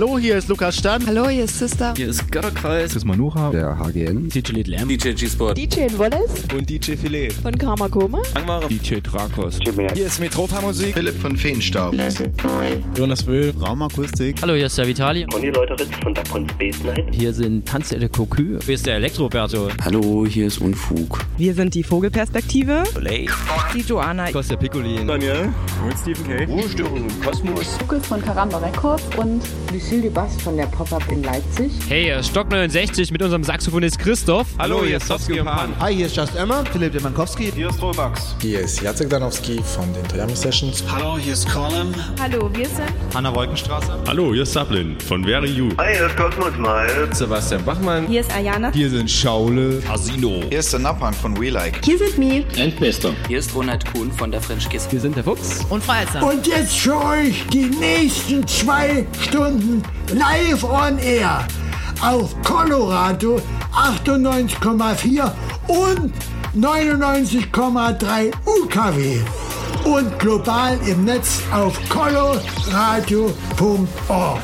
Hallo, hier ist Lukas Stan. Hallo, hier ist Sister. Hier ist Götterkreis. Hier ist Manuha. Der HGN. DJ Lit Lamb. DJ G-Sport. DJ Wallace. Und DJ Filet. Von Karma Koma. Angmare. DJ Drakos. Hier ist Metropa Musik. Philipp von Feenstaub. Jonas Will. Raumakustik. Hallo, hier ist der Vitali. Und die Leute von der Kunst Space Night. Hier sind Tanzelle Cocu. Hier ist der Elektroberto. Hallo, hier ist Unfug. Wir sind die Vogelperspektive. Olay. Die Joanna. Costa Piccolin. Daniel. Und Stephen K. Ruhestörung Kosmos. Lukas von Karamba Records und Lucille Dubas von der Pop-Up in Leipzig. Hey, Stock 69 mit unserem Saxophonist Christoph. Hallo, hier ist Sofsky und Pan. Hi, hier ist Just Emma. Philipp Demankowski. Hier ist Robux. Hier ist Jacek Danowski von den Toyami Sessions. Hallo, hier ist Colin. Hallo, wir sind Hanna Wolkenstraße. Hallo, hier ist Sablin von Very You. Hi, hier ist Cosmos Miles. Sebastian Bachmann. Hier ist Ayana. Hier sind Schaule. Asino. Hier ist der Nappan von We Like. Hier sind Mi. Endbester. Hier ist Ronald Kuhn von der French Kiss. Wir sind der Fuchs. Und Freizer. Und jetzt für euch die nächsten zwei Stunden live on air auf Colorado 98,4 und 99,3 UKW und global im Netz auf coloradio.org.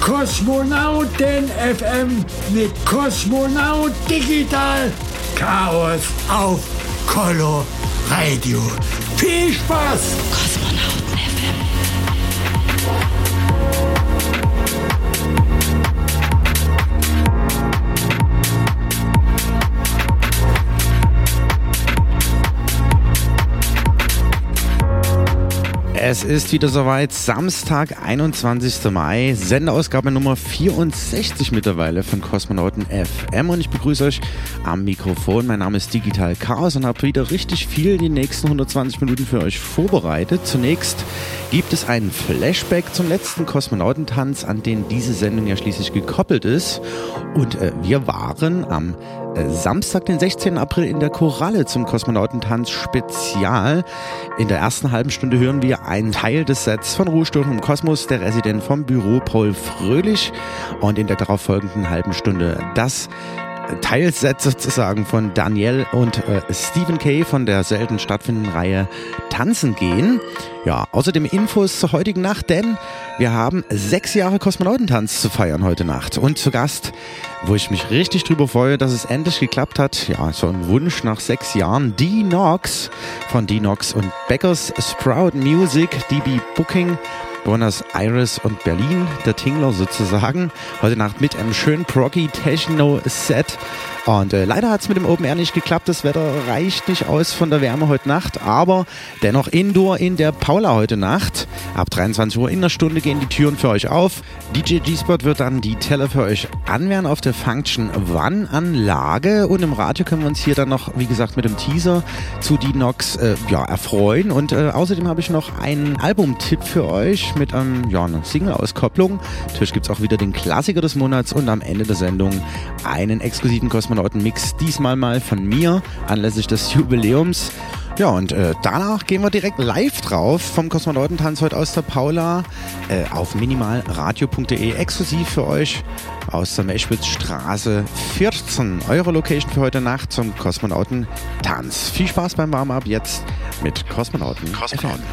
Kosmonauten FM mit Kosmonaut Digital Chaos auf Colo Radio. Viel Spaß! Kosmonauten Es ist wieder soweit, Samstag, 21. Mai, Sendeausgabe Nummer 64 mittlerweile von Kosmonauten FM und ich begrüße euch am Mikrofon. Mein Name ist Digital Chaos und habe wieder richtig viel die nächsten 120 Minuten für euch vorbereitet. Zunächst gibt es einen Flashback zum letzten Kosmonautentanz, an den diese Sendung ja schließlich gekoppelt ist. Und äh, wir waren am Samstag, den 16. April in der Koralle zum Kosmonautentanz Spezial. In der ersten halben Stunde hören wir einen Teil des Sets von Ruhestörung im Kosmos, der Resident vom Büro Paul Fröhlich. Und in der darauffolgenden halben Stunde das Teilset sozusagen von Daniel und äh, Stephen Kay von der selten stattfindenden Reihe Tanzen gehen. Ja, außerdem Infos zur heutigen Nacht, denn wir haben sechs Jahre Kosmonautentanz zu feiern heute Nacht. Und zu Gast, wo ich mich richtig drüber freue, dass es endlich geklappt hat. Ja, so ein Wunsch nach sechs Jahren. D-Nox von D-Nox und Beckers Sprout Music, DB Booking. Buenos Aires und Berlin, der Tingler sozusagen. Heute Nacht mit einem schönen Proggy Techno Set. Und äh, leider hat es mit dem Open Air nicht geklappt. Das Wetter reicht nicht aus von der Wärme heute Nacht. Aber dennoch Indoor in der Paula heute Nacht. Ab 23 Uhr in einer Stunde gehen die Türen für euch auf. DJ G-Spot wird dann die Teller für euch anwehren auf der Function One Anlage. Und im Radio können wir uns hier dann noch, wie gesagt, mit dem Teaser zu Dinox äh, ja, erfreuen. Und äh, außerdem habe ich noch einen Albumtipp für euch mit ähm, ja, einer Single-Auskopplung. Natürlich gibt es auch wieder den Klassiker des Monats und am Ende der Sendung einen exklusiven Kosmonauten-Mix. Diesmal mal von mir anlässlich des Jubiläums. Ja, und äh, danach gehen wir direkt live drauf vom Kosmonautentanz heute aus der Paula äh, auf minimalradio.de exklusiv für euch aus der Meschwitzstraße 14. Eure Location für heute Nacht zum Kosmonautentanz. Viel Spaß beim Warm-Up jetzt mit Kosmonauten. Kosmonauten.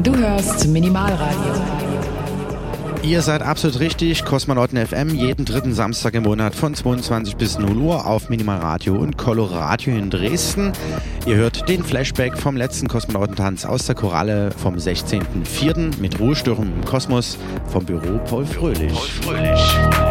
Du hörst Minimalradio. Ihr seid absolut richtig. Kosmonauten FM jeden dritten Samstag im Monat von 22 bis 0 Uhr auf Minimalradio und Coloradio in Dresden. Ihr hört den Flashback vom letzten Kosmonautentanz aus der Koralle vom 16.04. mit Ruhestörung im Kosmos vom Büro Paul Fröhlich. Paul Fröhlich.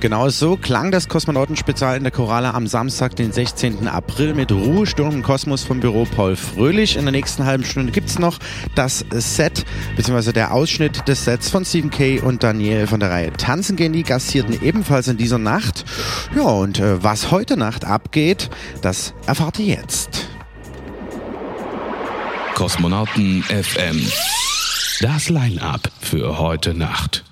Und genau so klang das Kosmonautenspezial in der Chorale am Samstag, den 16. April mit Ruhesturm im Kosmos vom Büro Paul Fröhlich. In der nächsten halben Stunde gibt es noch das Set, beziehungsweise der Ausschnitt des Sets von Stephen Kay und Daniel von der Reihe Tanzen gehen. Die gastierten ebenfalls in dieser Nacht. Ja, und äh, was heute Nacht abgeht, das erfahrt ihr jetzt. Kosmonauten FM. Das Line-Up für heute Nacht.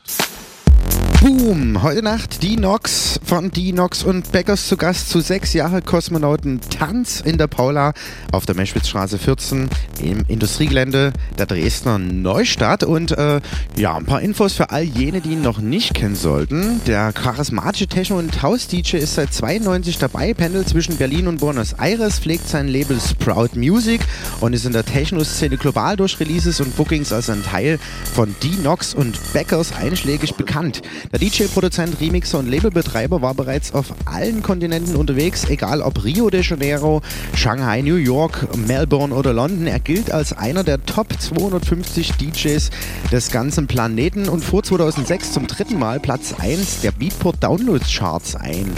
Boom! Heute Nacht die Nox von die Nox und Beckers zu Gast zu sechs Jahre Kosmonauten Tanz in der Paula auf der Meschwitzstraße 14 im Industriegelände der Dresdner Neustadt. Und äh, ja, ein paar Infos für all jene, die ihn noch nicht kennen sollten. Der charismatische Techno- und House-DJ ist seit 92 dabei, pendelt zwischen Berlin und Buenos Aires, pflegt sein Label Sprout Music und ist in der Techno-Szene global durch Releases und Bookings als ein Teil von die Nox und Beckers einschlägig bekannt. Der DJ-Produzent, Remixer und Labelbetreiber war bereits auf allen Kontinenten unterwegs, egal ob Rio de Janeiro, Shanghai, New York, Melbourne oder London. Er gilt als einer der Top 250 DJs des ganzen Planeten und fuhr 2006 zum dritten Mal Platz 1 der Beatport Downloads Charts ein.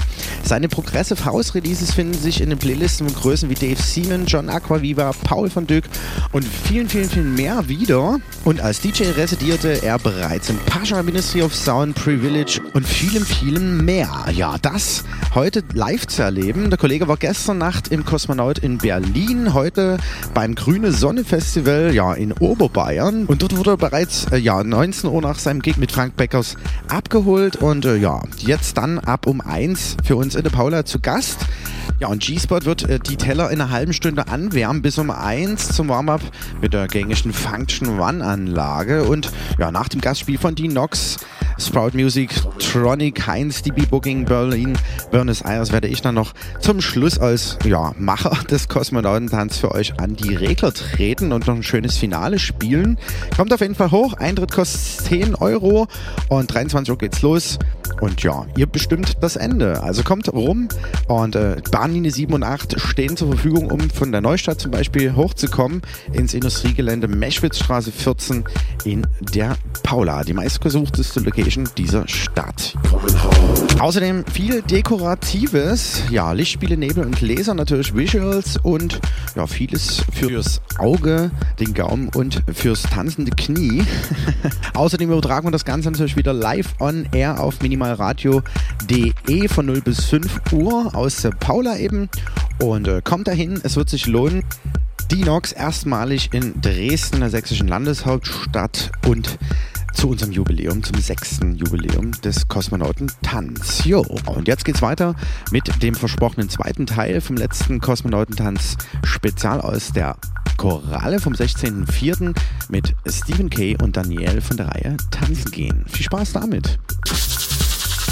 Seine Progressive House Releases finden sich in den Playlisten von Größen wie Dave Seaman, John Aquaviva, Paul van Dyk und vielen, vielen, vielen mehr wieder. Und als DJ residierte er bereits in Pasha Ministry of Sound, Privilege und vielem, vielem mehr. Ja, das heute live zu erleben. Der Kollege war gestern Nacht im Kosmonaut in Berlin, heute beim Grüne Sonne Festival ja, in Oberbayern. Und dort wurde er bereits äh, ja, 19 Uhr nach seinem Gig mit Frank Beckers abgeholt. Und äh, ja, jetzt dann ab um 1 für uns in der Paula zu Gast. Ja, und G-Spot wird äh, die Teller in einer halben Stunde anwärmen bis um 1 zum Warm-up mit der gängigen Function One-Anlage. Und ja, nach dem Gastspiel von Dean Knox Sprout Music, Tronic, Heinz, DB Booking, Berlin, Buenos Aires werde ich dann noch zum Schluss als ja, Macher des Kosmonautentanz für euch an die Regler treten und noch ein schönes Finale spielen. Kommt auf jeden Fall hoch. Eintritt kostet 10 Euro und 23 Uhr geht's los. Und ja, ihr bestimmt das Ende. Also kommt rum und äh, Bahnlinie 7 und 8 stehen zur Verfügung, um von der Neustadt zum Beispiel hochzukommen ins Industriegelände Meschwitzstraße 14 in der Paula, die meistgesuchteste Location dieser Stadt. Außerdem viel Dekoratives, ja, Lichtspiele, Nebel und Laser, natürlich Visuals und ja, vieles fürs Auge, den Gaumen und fürs tanzende Knie. Außerdem übertragen wir das Ganze natürlich wieder live on air auf minimalradio.de von 0 bis 5 Uhr aus der Paula eben. Und äh, kommt dahin, es wird sich lohnen. Dinox erstmalig in Dresden, der sächsischen Landeshauptstadt und zu unserem Jubiläum, zum sechsten Jubiläum des Kosmonauten Tanz. Jo, und jetzt geht's weiter mit dem versprochenen zweiten Teil vom letzten Kosmonautentanz Spezial aus der Choralle vom 16.04. mit Stephen Kay und Daniel von der Reihe Tanzen gehen. Viel Spaß damit.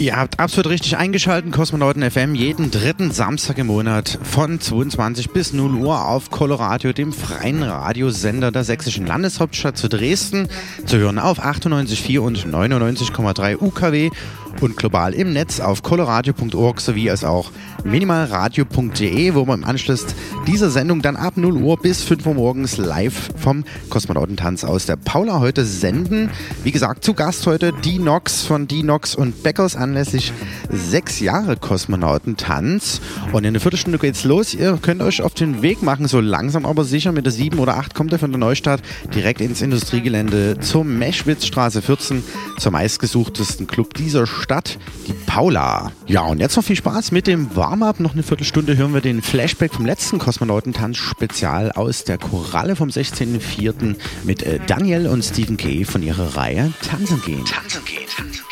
Ihr habt absolut richtig eingeschaltet, Kosmonauten FM, jeden dritten Samstag im Monat von 22 bis 0 Uhr auf Coloradio, dem freien Radiosender der sächsischen Landeshauptstadt zu Dresden, zu hören auf 98,4 und 99,3 UKW und global im Netz auf coloradio.org sowie als auch minimalradio.de, wo man im Anschluss dieser Sendung dann ab 0 Uhr bis 5 Uhr morgens live vom Kosmonautentanz aus der Paula heute senden. Wie gesagt, zu Gast heute die Nox von die Nox und Beckers anlässlich sechs Jahre Kosmonautentanz. Und in einer Viertelstunde geht's los. Ihr könnt euch auf den Weg machen, so langsam aber sicher. Mit der 7 oder 8 kommt ihr von der Neustadt direkt ins Industriegelände zur Meschwitzstraße 14, zum meistgesuchtesten Club dieser Stadt, die Paula. Ja, und jetzt noch viel Spaß mit dem Warm-up. Noch eine Viertelstunde hören wir den Flashback vom letzten Kosmonautentanz-Spezial aus der Koralle vom 16.04. mit äh, Daniel und Stephen Kay von ihrer Reihe Tanzen gehen. Tanzen gehen. Tanzen gehen.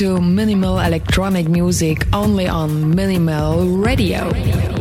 To minimal electronic music only on Minimal Radio. Kosmonauten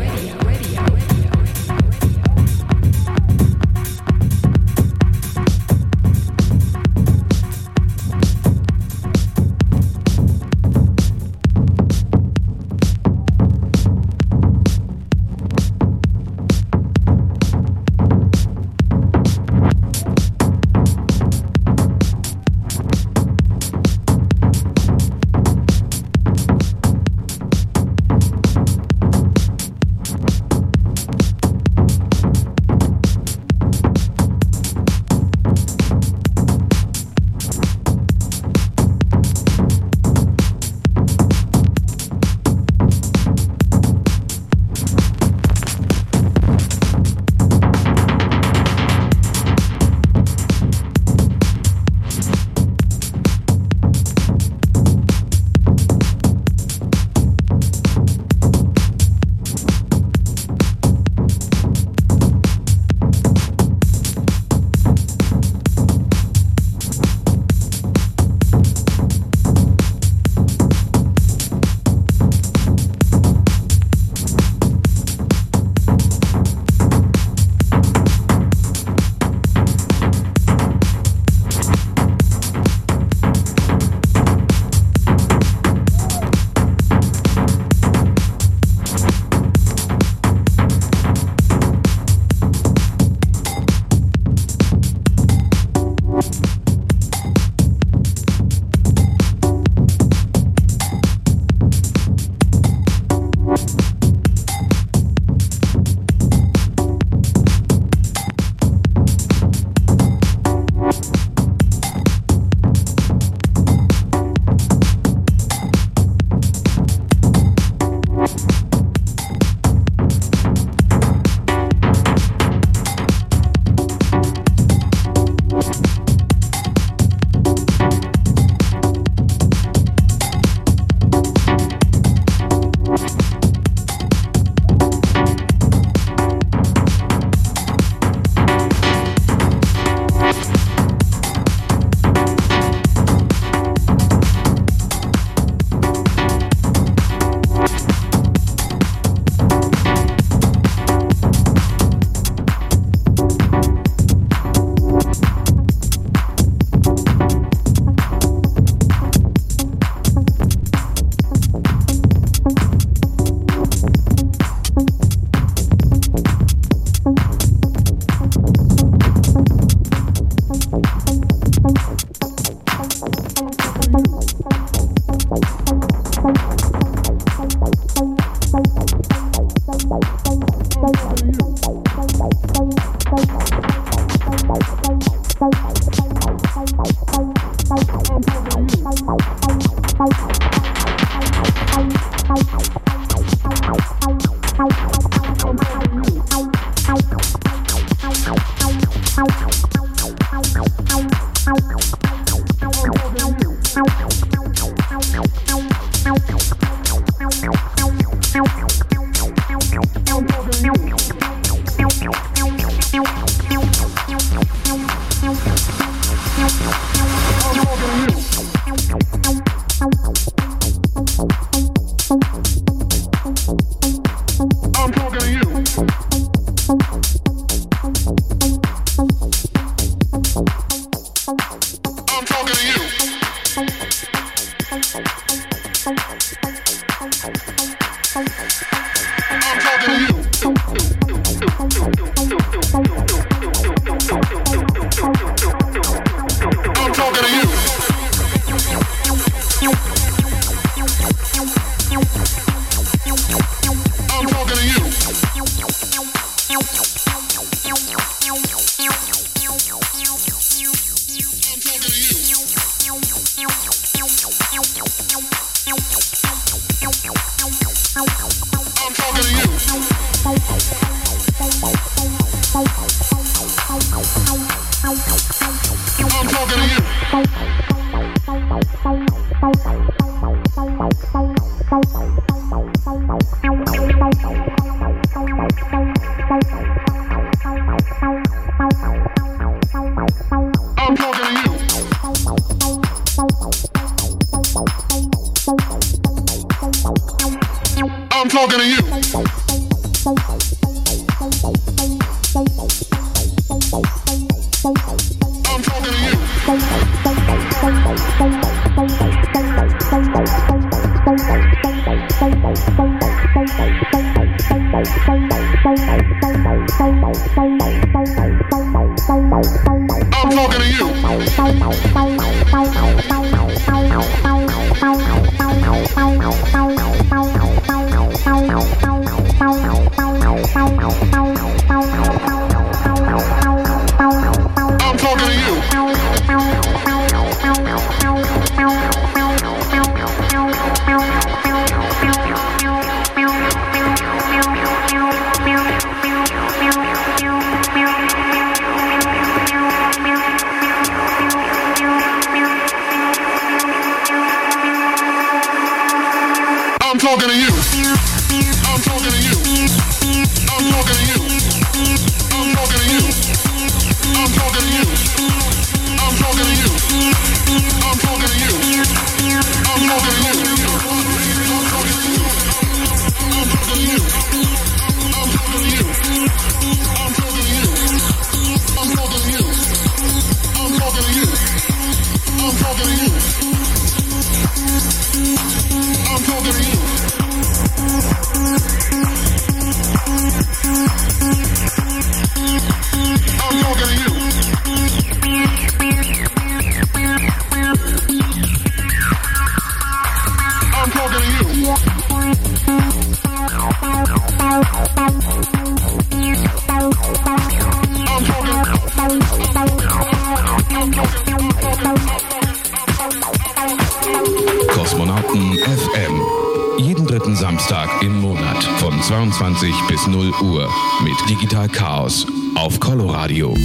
dritten Samstag im Monat von 22 bis 0 Uhr mit Digital Chaos auf Coloradio.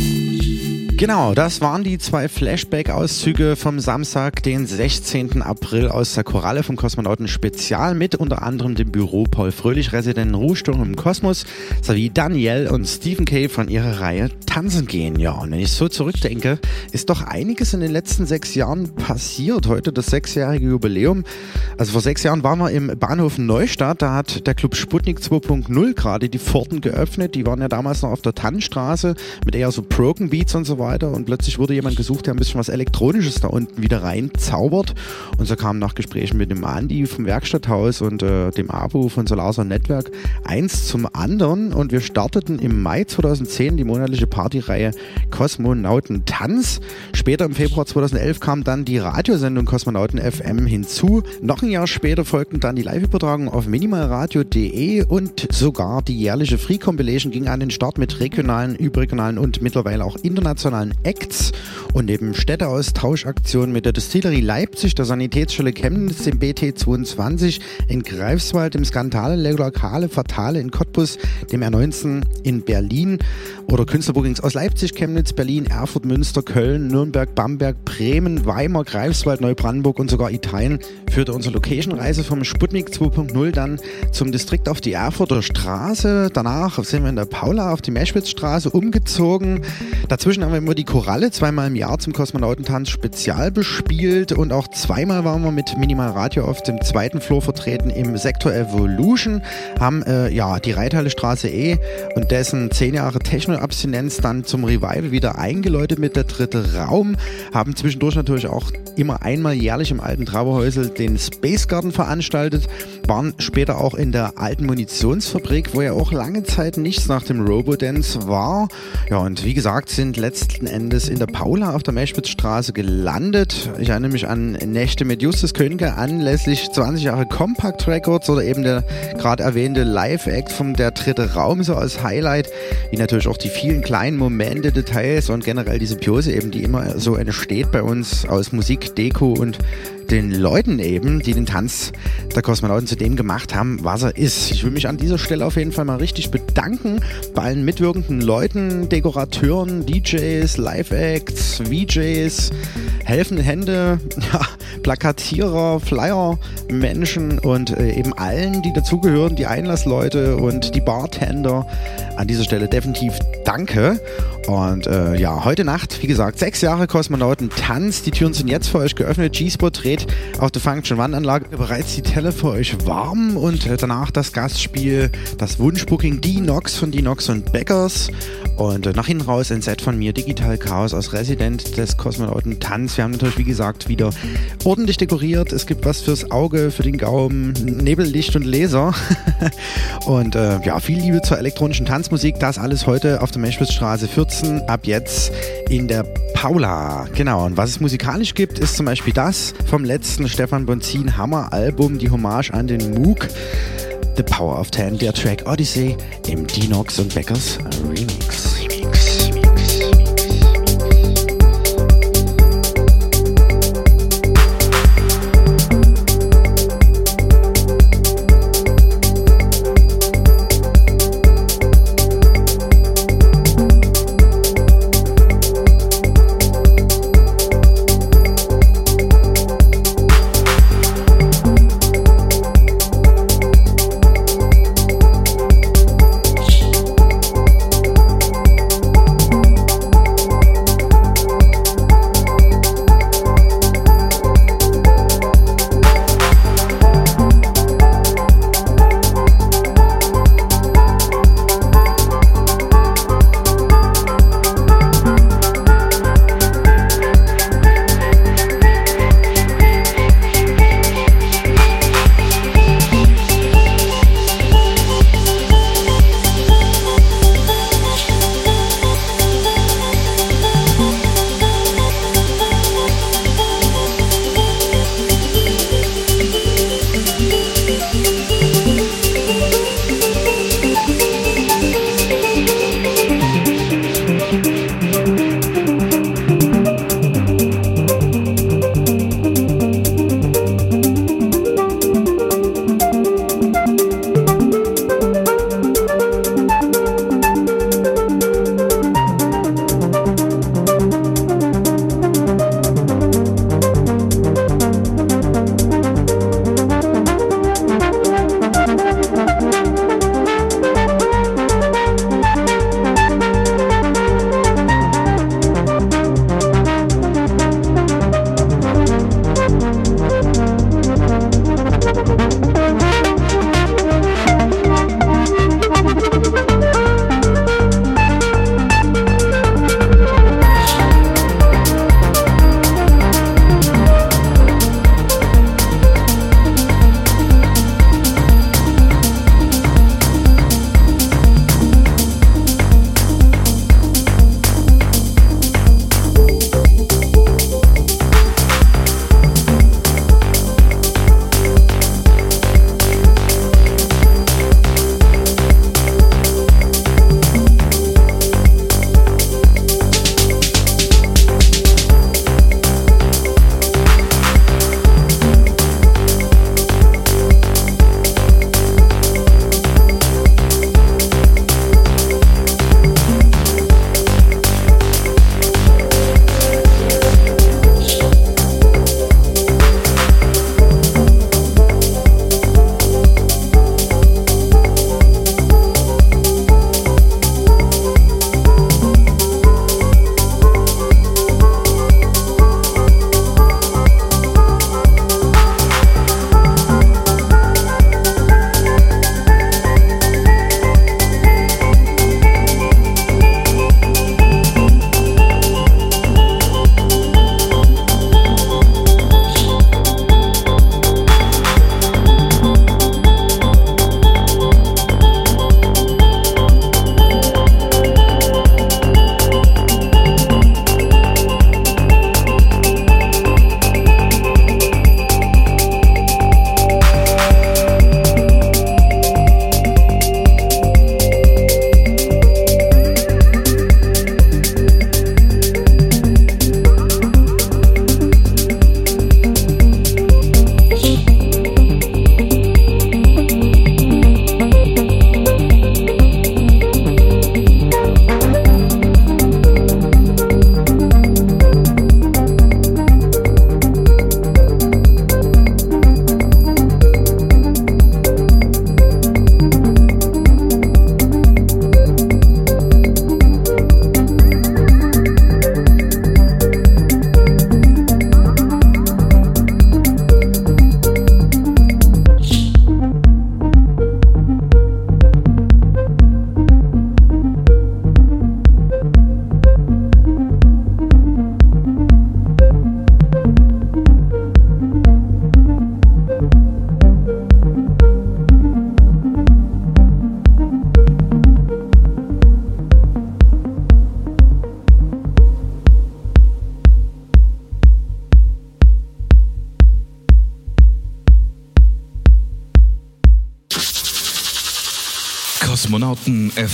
Genau, das waren die zwei Flashback-Auszüge vom Samstag, den 16. April aus der Koralle vom Kosmonauten Spezial mit unter anderem dem Büro Paul Fröhlich, Residenten Ruhesturm im Kosmos, sowie Danielle und Stephen Kay von ihrer Reihe Tanzen gehen. Ja, und wenn ich so zurückdenke, ist doch einiges in den letzten sechs Jahren passiert. Heute das sechsjährige Jubiläum. Also vor sechs Jahren waren wir im Bahnhof Neustadt, da hat der Club Sputnik 2.0 gerade die Pforten geöffnet. Die waren ja damals noch auf der Tannenstraße mit eher so Broken Beats und so weiter weiter und plötzlich wurde jemand gesucht, der ein bisschen was Elektronisches da unten wieder reinzaubert. Und so kam nach Gesprächen mit dem Andi vom Werkstatthaus und äh, dem Abu von Solarson Network eins zum anderen und wir starteten im Mai 2010 die monatliche Partyreihe Kosmonauten Tanz. Später im Februar 2011 kam dann die Radiosendung Kosmonauten FM hinzu. Noch ein Jahr später folgten dann die Live-Übertragungen auf minimalradio.de und sogar die jährliche Free Compilation ging an den Start mit regionalen, überregionalen und mittlerweile auch internationalen Acts und neben Städteaustauschaktionen mit der Distillerie Leipzig, der Sanitätsstelle Chemnitz, dem BT22 in Greifswald, dem Skandale Lokale Fatale in Cottbus, dem R19 in Berlin oder Künstlerbookings aus Leipzig, Chemnitz, Berlin, Erfurt, Münster, Köln, Nürnberg, Bamberg, Bremen, Weimar, Greifswald, Neubrandenburg und sogar Italien führte unsere Location-Reise vom Sputnik 2.0 dann zum Distrikt auf die Erfurter Straße. Danach sind wir in der Paula auf die Meschwitzstraße umgezogen. Dazwischen haben wir immer die Koralle zweimal im Jahr zum Kosmonautentanz spezial bespielt und auch zweimal waren wir mit Minimal Radio auf dem zweiten Floor vertreten im Sektor Evolution, haben äh, ja die Reithalle Straße E und dessen zehn Jahre Techno-Abstinenz dann zum Revival wieder eingeläutet mit der dritte Raum, haben zwischendurch natürlich auch immer einmal jährlich im alten Traberhäusel den Space Garden veranstaltet, waren später auch in der alten Munitionsfabrik, wo ja auch lange Zeit nichts nach dem Robodance war. Ja, und wie gesagt, sind letzten Endes in der Paula auf der Meschwitzstraße gelandet. Ich erinnere mich an Nächte mit Justus Könke anlässlich 20 Jahre Compact Records oder eben der gerade erwähnte Live-Act vom Der dritte Raum so als Highlight, wie natürlich auch die vielen kleinen Momente, Details und generell die Symbiose eben, die immer so entsteht bei uns aus Musik, Deko und den Leuten eben, die den Tanz der Kosmonauten zu dem gemacht haben, was er ist. Ich will mich an dieser Stelle auf jeden Fall mal richtig bedanken bei allen mitwirkenden Leuten, Dekorateuren, DJs, Live-Acts, VJs, helfende Hände, ja, Plakatierer, Flyer, Menschen und äh, eben allen, die dazugehören, die Einlassleute und die Bartender. An dieser Stelle definitiv danke. Und äh, ja, heute Nacht, wie gesagt, sechs Jahre Kosmonauten Tanz. Die Türen sind jetzt für euch geöffnet. G-Spot dreht auf der Function Wandanlage bereits die Teller für euch warm und äh, danach das Gastspiel, das Wunschbooking Dinox von Dinox und Beckers. Und äh, nach hinten raus ein Set von mir, Digital Chaos aus Resident des Kosmonauten Tanz. Wir haben natürlich, wie gesagt, wieder ordentlich dekoriert. Es gibt was fürs Auge, für den Gaumen, Nebellicht und Laser. und äh, ja, viel Liebe zur elektronischen Tanzmusik. Das alles heute auf der Meschwitzstraße 14. Ab jetzt in der Paula. Genau. Und was es musikalisch gibt, ist zum Beispiel das vom letzten Stefan Bonzin Hammer Album, die Hommage an den MOOC. The Power of Ten, der Track Odyssey im Dinox und Beckers Remix.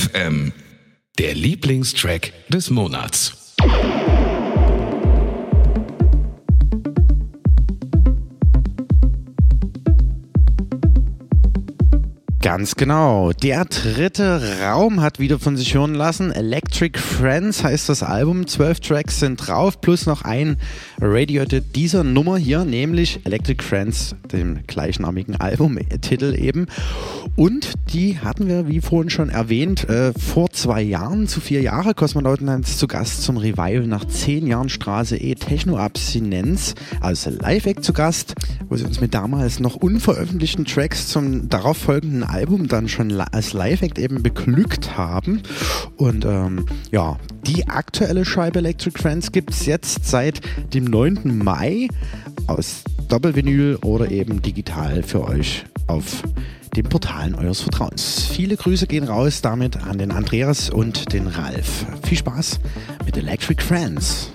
FM. Der Lieblingstrack des Monats. Ganz genau. Der dritte Raum hat wieder von sich hören lassen. Electric Friends heißt das Album. Zwölf Tracks sind drauf, plus noch ein Radio dieser Nummer hier, nämlich Electric Friends, dem gleichnamigen Albumtitel eben. Und die hatten wir, wie vorhin schon erwähnt, äh, vor zwei Jahren, zu vier Jahre, Kosmonauten zu Gast zum Revival nach zehn Jahren Straße E Techno-Abstinenz, als Live-Act zu Gast, wo sie uns mit damals noch unveröffentlichten Tracks zum darauffolgenden Album dann schon als Live-Act eben beglückt haben. Und ähm, ja, die aktuelle Scheibe Electric Friends gibt es jetzt seit dem 9. Mai aus Doppelvinyl oder eben digital für euch auf den Portalen eures Vertrauens. Viele Grüße gehen raus damit an den Andreas und den Ralf. Viel Spaß mit Electric Friends.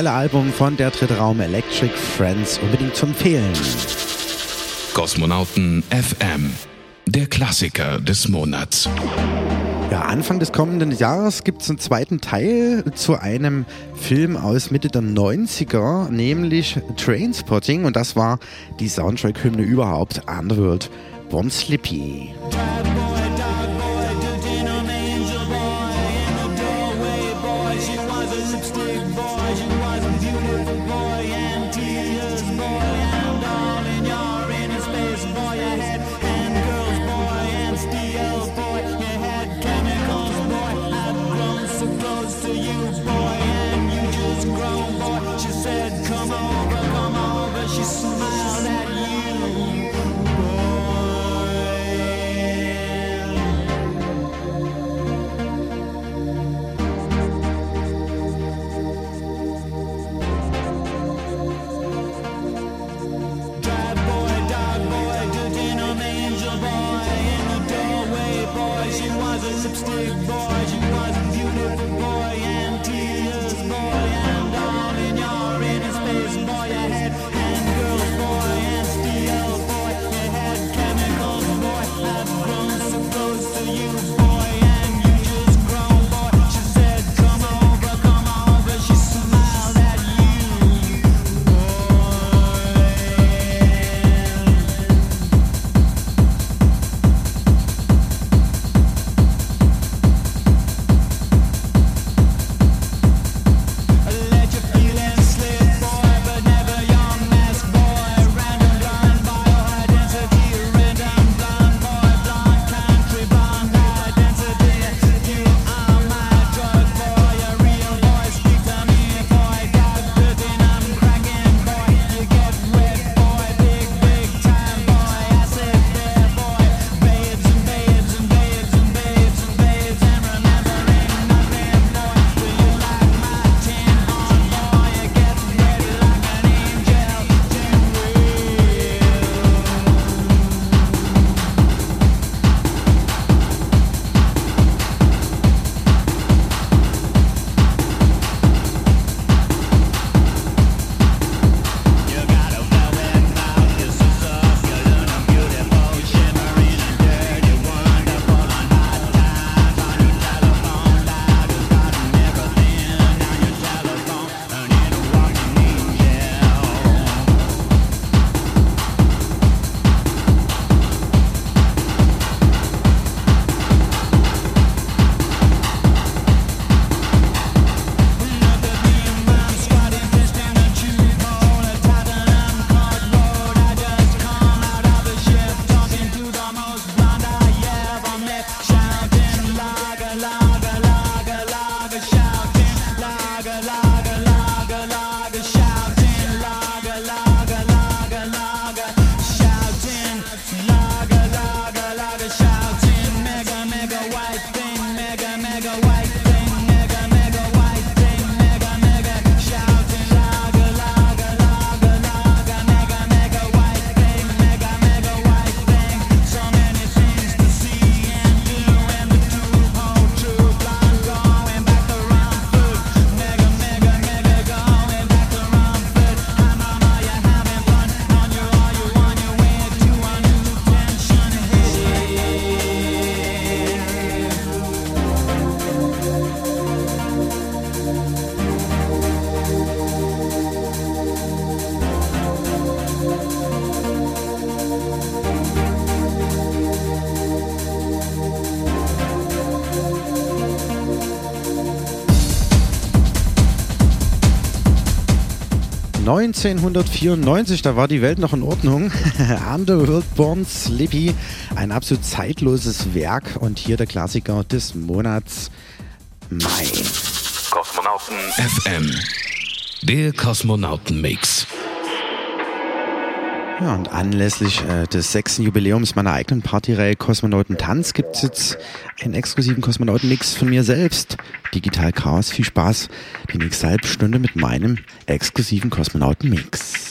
Aktuelle Album von der Dritte Raum Electric Friends unbedingt zu empfehlen. Kosmonauten FM, der Klassiker des Monats. Ja, Anfang des kommenden Jahres gibt es einen zweiten Teil zu einem Film aus Mitte der 90er, nämlich Trainspotting. Und das war die Soundtrack-Hymne überhaupt, Underworld, Born Slippy. ...1994, da war die Welt noch in Ordnung. Underworld Born Slippy, ein absolut zeitloses Werk und hier der Klassiker des Monats Mai. Kosmonauten FM, der Kosmonauten-Mix. Ja, und anlässlich äh, des sechsten Jubiläums meiner eigenen Partyreihe Kosmonauten Tanz gibt es jetzt einen exklusiven Kosmonauten-Mix von mir selbst. Digital Chaos, viel Spaß. Die nächste halbe Stunde mit meinem exklusiven Kosmonauten-Mix.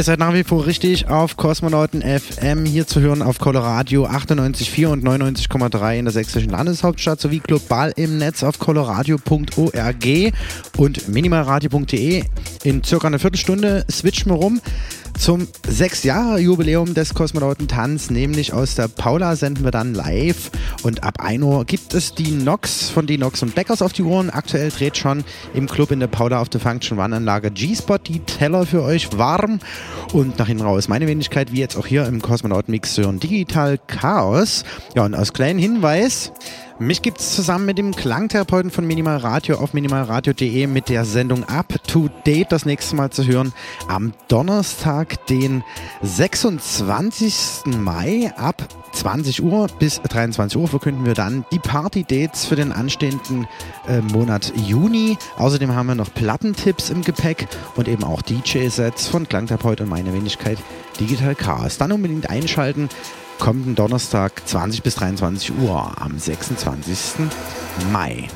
Ihr seid nach wie vor richtig auf Kosmonauten FM hier zu hören auf Coloradio 98,4 und 99,3 in der sächsischen Landeshauptstadt sowie global im Netz auf coloradio.org und minimalradio.de. In circa einer Viertelstunde switchen wir rum zum sechs Jahre Jubiläum des Kosmonautentanz, nämlich aus der Paula senden wir dann live und ab 1 Uhr gibt es die Nox von die Nox und Beckers auf die Uhren. Aktuell dreht schon im Club in der Paula auf der Function One Anlage G-Spot die Teller für euch warm und nach hinten raus meine Wenigkeit, wie jetzt auch hier im Kosmonauten-Mix hören, Digital Chaos. Ja und als kleinen Hinweis, mich gibt es zusammen mit dem Klangtherapeuten von Minimal Radio auf minimalradio.de mit der Sendung Up to Date das nächste Mal zu hören. Am Donnerstag, den 26. Mai ab 20 Uhr bis 23 Uhr verkünden wir dann die Party-Dates für den anstehenden äh, Monat Juni. Außerdem haben wir noch Plattentipps im Gepäck und eben auch DJ-Sets von Klangtherapeut und meine Wenigkeit Digital Chaos. Dann unbedingt einschalten kommenden Donnerstag 20 bis 23 Uhr am 26. Mai.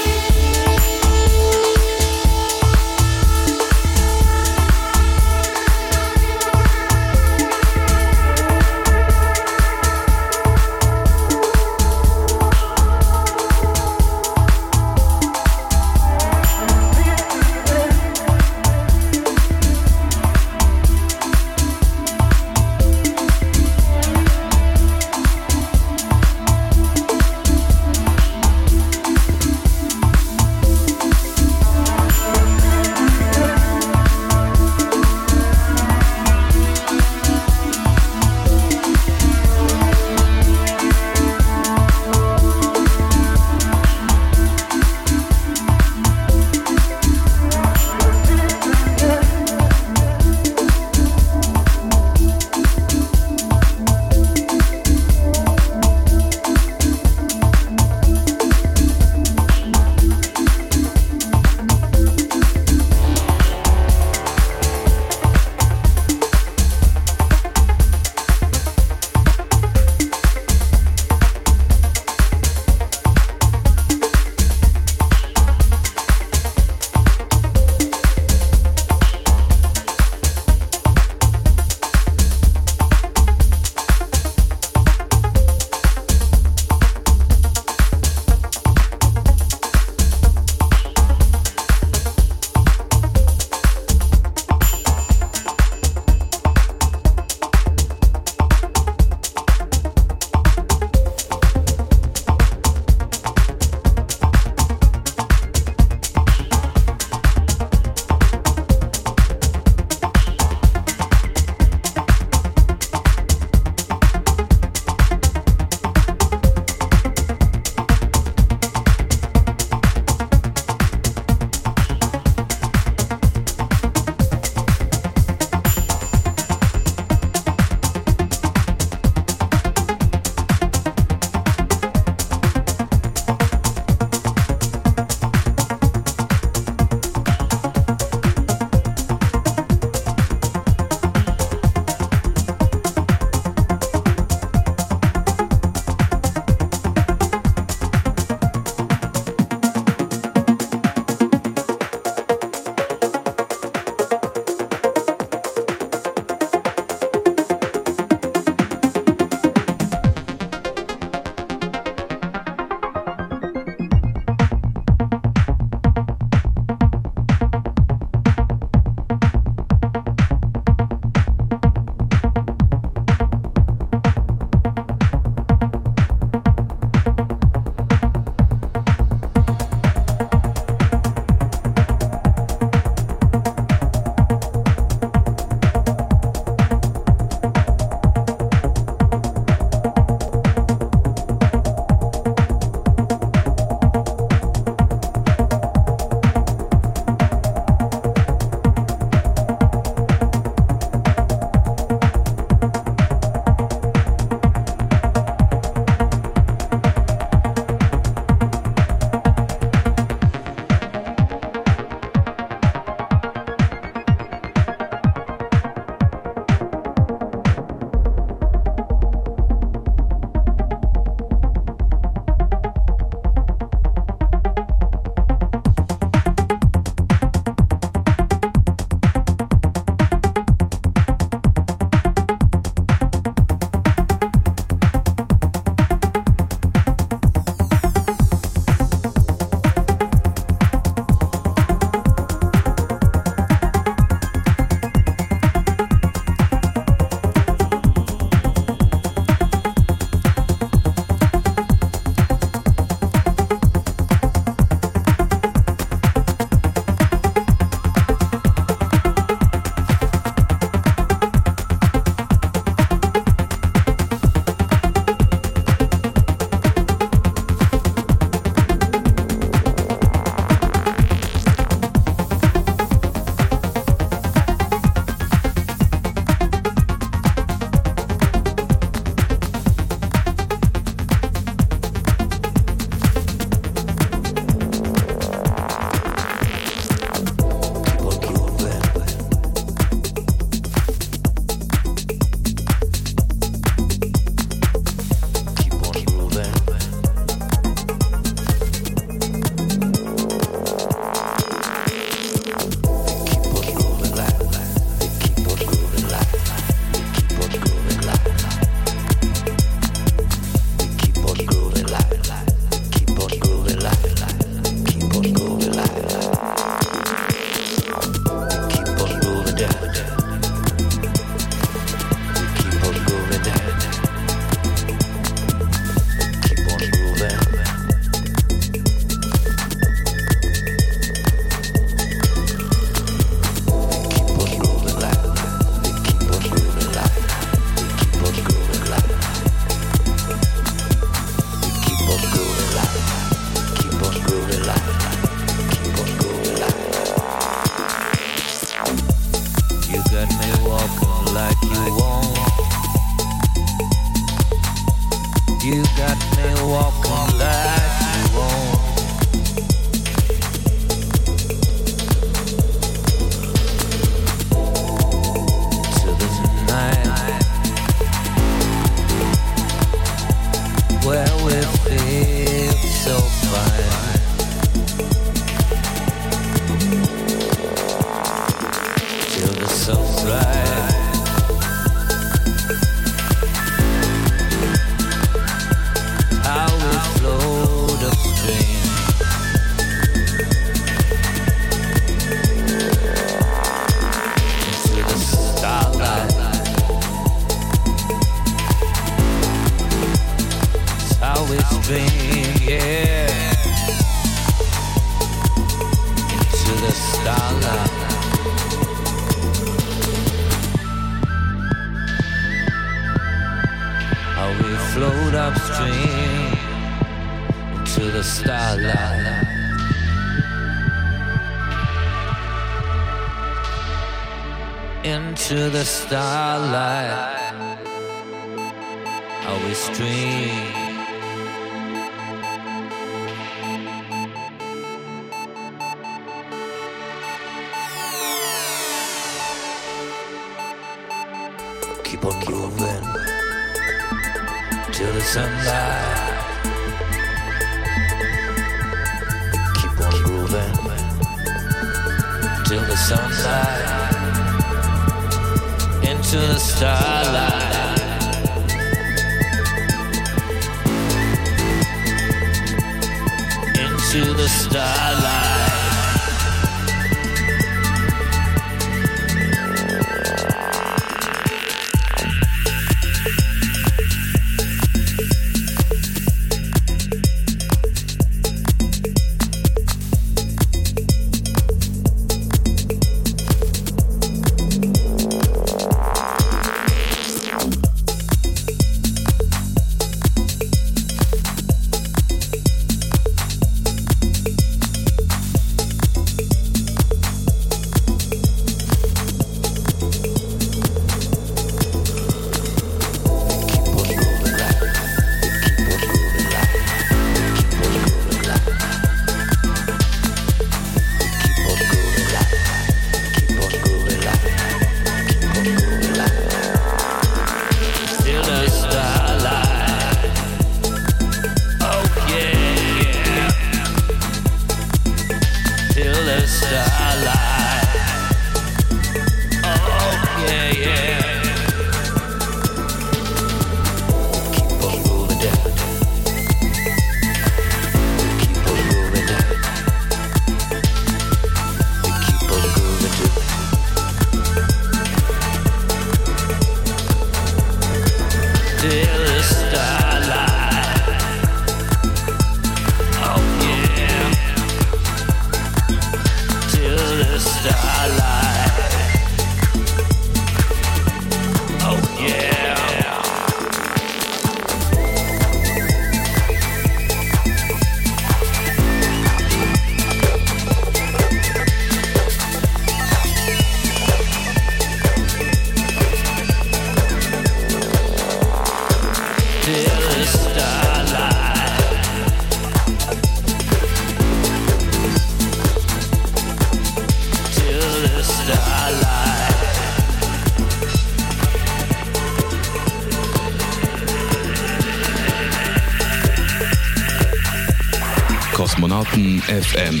FM.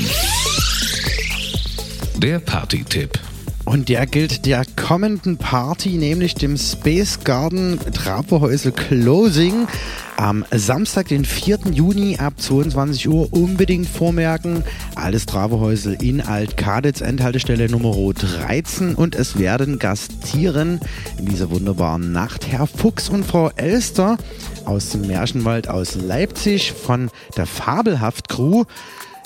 Der Party-Tipp. Und der gilt der kommenden Party, nämlich dem Space Garden Trafohäusel Closing. Am Samstag, den 4. Juni ab 22 Uhr unbedingt vormerken. Alles Trafohäusel in Alt-Kaditz, Endhaltestelle Nummer 13. Und es werden gastieren in dieser wunderbaren Nacht Herr Fuchs und Frau Elster aus dem Märchenwald aus Leipzig von der Fabelhaft Crew.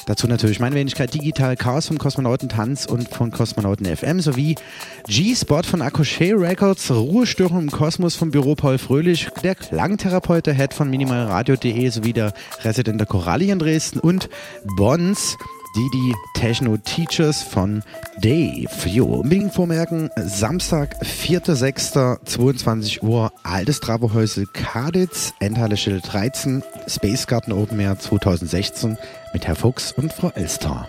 Dazu natürlich meine Wenigkeit Digital Chaos vom Kosmonautentanz und von Kosmonauten FM sowie G-Spot von Akoshe Records, Ruhestörung im Kosmos vom Büro Paul Fröhlich, der Klangtherapeut der Head von minimalradio.de sowie der Resident der Coralli in Dresden und Bons die die Techno Teachers von Dave. Jo, unbedingt vormerken, Samstag, 4.6., 22 Uhr, Altes Traberhäusel Kaditz, Endhalle 13, Space Garden Open Air 2016 mit Herr Fuchs und Frau Elster.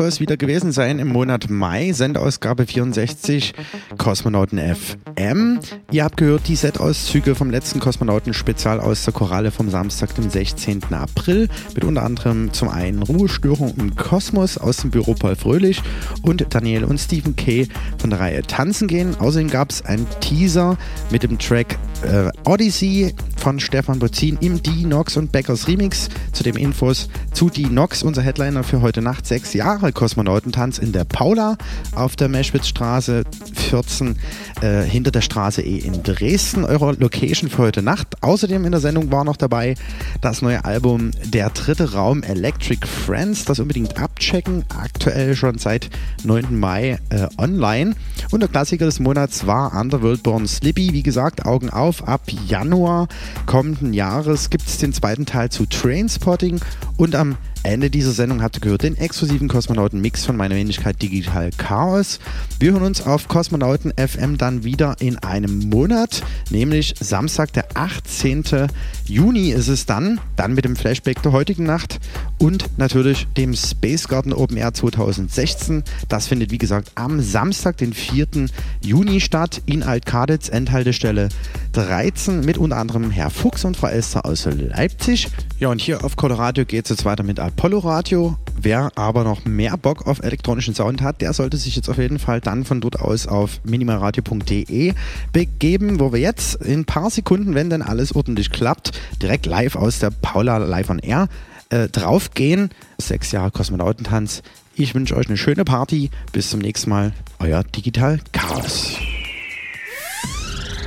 Soll es wieder gewesen sein im Monat Mai, Sendeausgabe 64, Kosmonauten FM. Ihr habt gehört die Set-Auszüge vom letzten Kosmonauten-Spezial aus der Koralle vom Samstag, dem 16. April, mit unter anderem zum einen Ruhestörung im Kosmos aus dem Büro Paul Fröhlich und Daniel und Stephen Kay von der Reihe Tanzen gehen. Außerdem gab es einen Teaser mit dem Track äh, Odyssey von Stefan Bozin im D-Nox und Beckers Remix. Zudem Infos zu D-Nox, unser Headliner für heute Nacht. Sechs Jahre Kosmonautentanz in der Paula auf der Meschwitzstraße 14 äh, hinter der Straße E in Dresden. Eure Location für heute Nacht. Außerdem in der Sendung war noch dabei das neue Album Der dritte Raum Electric Friends. Das unbedingt abchecken. Aktuell schon seit 9. Mai äh, online. Und der Klassiker des Monats war Underworld Born Slippy. Wie gesagt, Augen auf. Ab Januar kommenden Jahres gibt es den zweiten Teil zu Trainspotting und am Ende dieser Sendung habt ihr gehört den exklusiven Kosmonauten-Mix von meiner Wenigkeit Digital Chaos. Wir hören uns auf Kosmonauten FM dann wieder in einem Monat, nämlich Samstag, der 18. Juni ist es dann, dann mit dem Flashback der heutigen Nacht und natürlich dem Space Garden Open Air 2016. Das findet wie gesagt am Samstag, den 4. Juni statt in Altkaditz, Endhaltestelle 13 mit unter anderem Herr Fuchs und Frau Elster aus Leipzig. Ja und hier auf Colorado es jetzt weiter mit Apollo Radio. Wer aber noch mehr Bock auf elektronischen Sound hat, der sollte sich jetzt auf jeden Fall dann von dort aus auf minimalradio.de begeben, wo wir jetzt in ein paar Sekunden, wenn denn alles ordentlich klappt, direkt live aus der Paula Live on Air äh, draufgehen. Sechs Jahre Kosmonautentanz. Ich wünsche euch eine schöne Party. Bis zum nächsten Mal. Euer Digital Chaos.